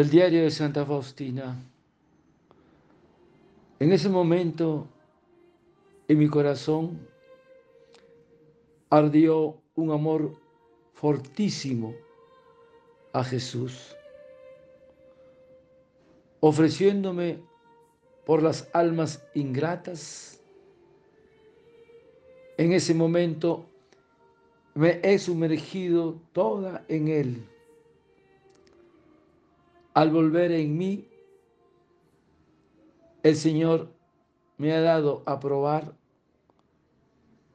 del diario de Santa Faustina. En ese momento, en mi corazón, ardió un amor fortísimo a Jesús, ofreciéndome por las almas ingratas. En ese momento me he sumergido toda en Él al volver en mí, el Señor me ha dado a probar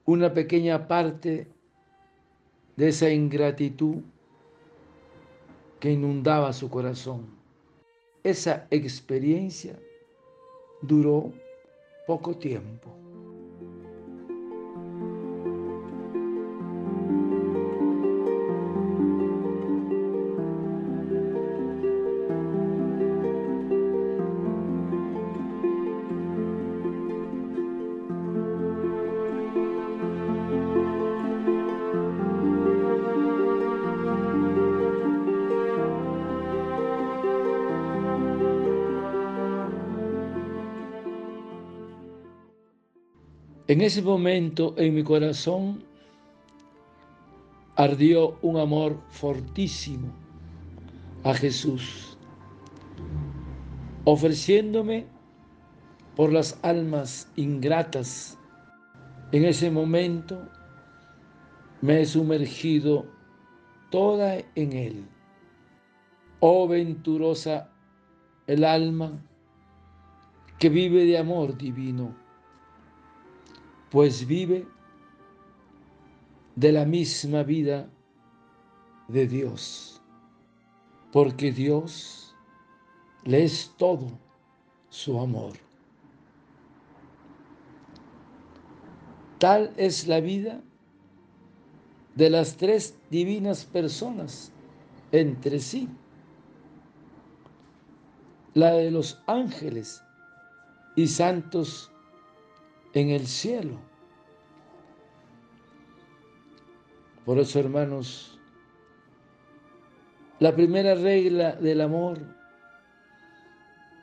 una pequeña parte de esa ingratitud que inundaba su corazón. Esa experiencia duró poco tiempo. En ese momento en mi corazón ardió un amor fortísimo a Jesús, ofreciéndome por las almas ingratas. En ese momento me he sumergido toda en Él. Oh venturosa el alma que vive de amor divino pues vive de la misma vida de Dios, porque Dios le es todo su amor. Tal es la vida de las tres divinas personas entre sí. La de los ángeles y santos en el cielo. Por eso, hermanos, la primera regla del amor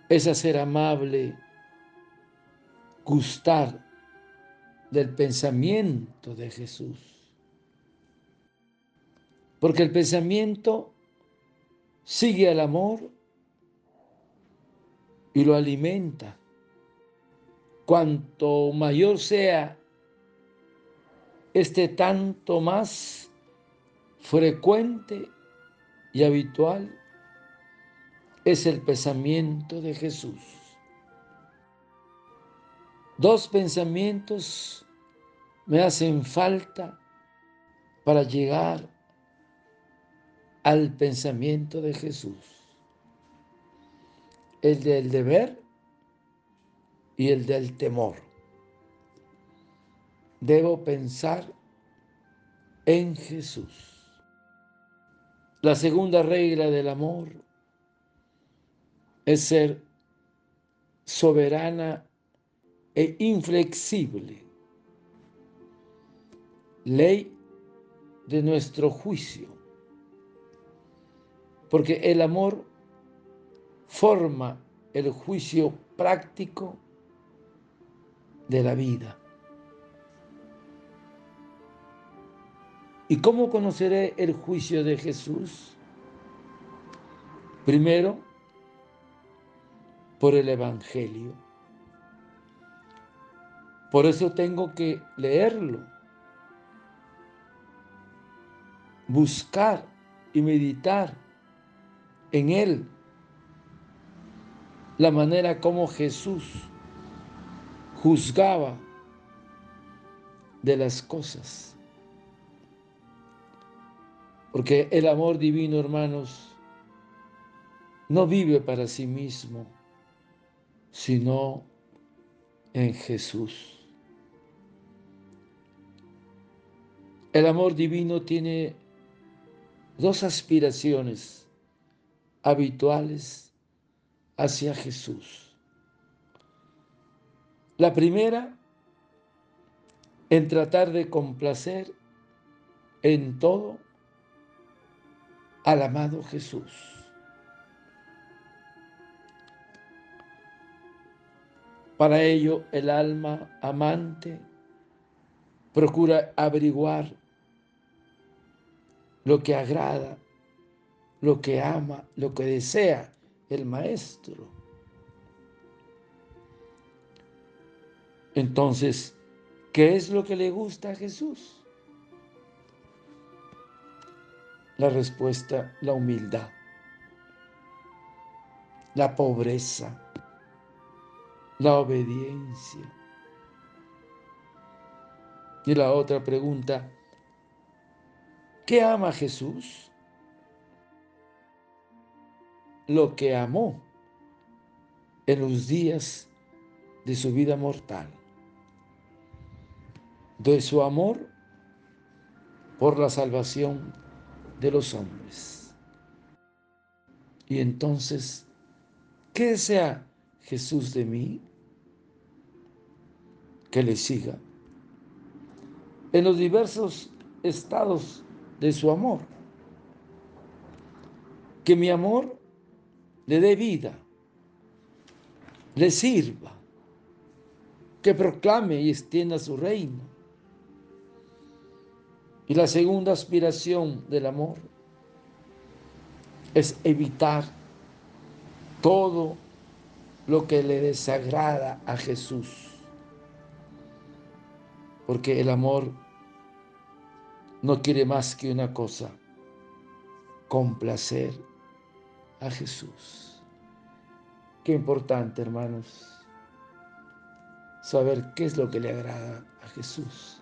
es hacer amable, gustar del pensamiento de Jesús. Porque el pensamiento sigue al amor y lo alimenta cuanto mayor sea este tanto más frecuente y habitual es el pensamiento de Jesús. Dos pensamientos me hacen falta para llegar al pensamiento de Jesús. El del deber y el del temor. Debo pensar en Jesús. La segunda regla del amor es ser soberana e inflexible. Ley de nuestro juicio. Porque el amor forma el juicio práctico de la vida. ¿Y cómo conoceré el juicio de Jesús? Primero, por el Evangelio. Por eso tengo que leerlo, buscar y meditar en él la manera como Jesús juzgaba de las cosas. Porque el amor divino, hermanos, no vive para sí mismo, sino en Jesús. El amor divino tiene dos aspiraciones habituales hacia Jesús. La primera, en tratar de complacer en todo al amado Jesús. Para ello el alma amante procura averiguar lo que agrada, lo que ama, lo que desea el maestro. Entonces, ¿qué es lo que le gusta a Jesús? La respuesta, la humildad, la pobreza, la obediencia. Y la otra pregunta, ¿qué ama Jesús? Lo que amó en los días de su vida mortal, de su amor por la salvación de los hombres. Y entonces, ¿qué desea Jesús de mí? Que le siga en los diversos estados de su amor. Que mi amor le dé vida, le sirva, que proclame y extienda su reino. Y la segunda aspiración del amor es evitar todo lo que le desagrada a Jesús. Porque el amor no quiere más que una cosa, complacer a Jesús. Qué importante, hermanos, saber qué es lo que le agrada a Jesús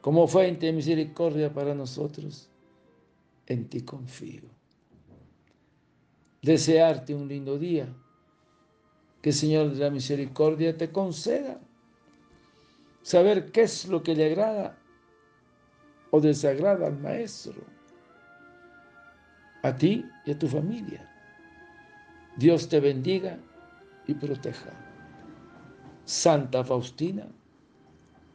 como fuente de misericordia para nosotros, en ti confío. Desearte un lindo día, que el Señor de la misericordia te conceda saber qué es lo que le agrada o desagrada al maestro, a ti y a tu familia. Dios te bendiga y proteja. Santa Faustina,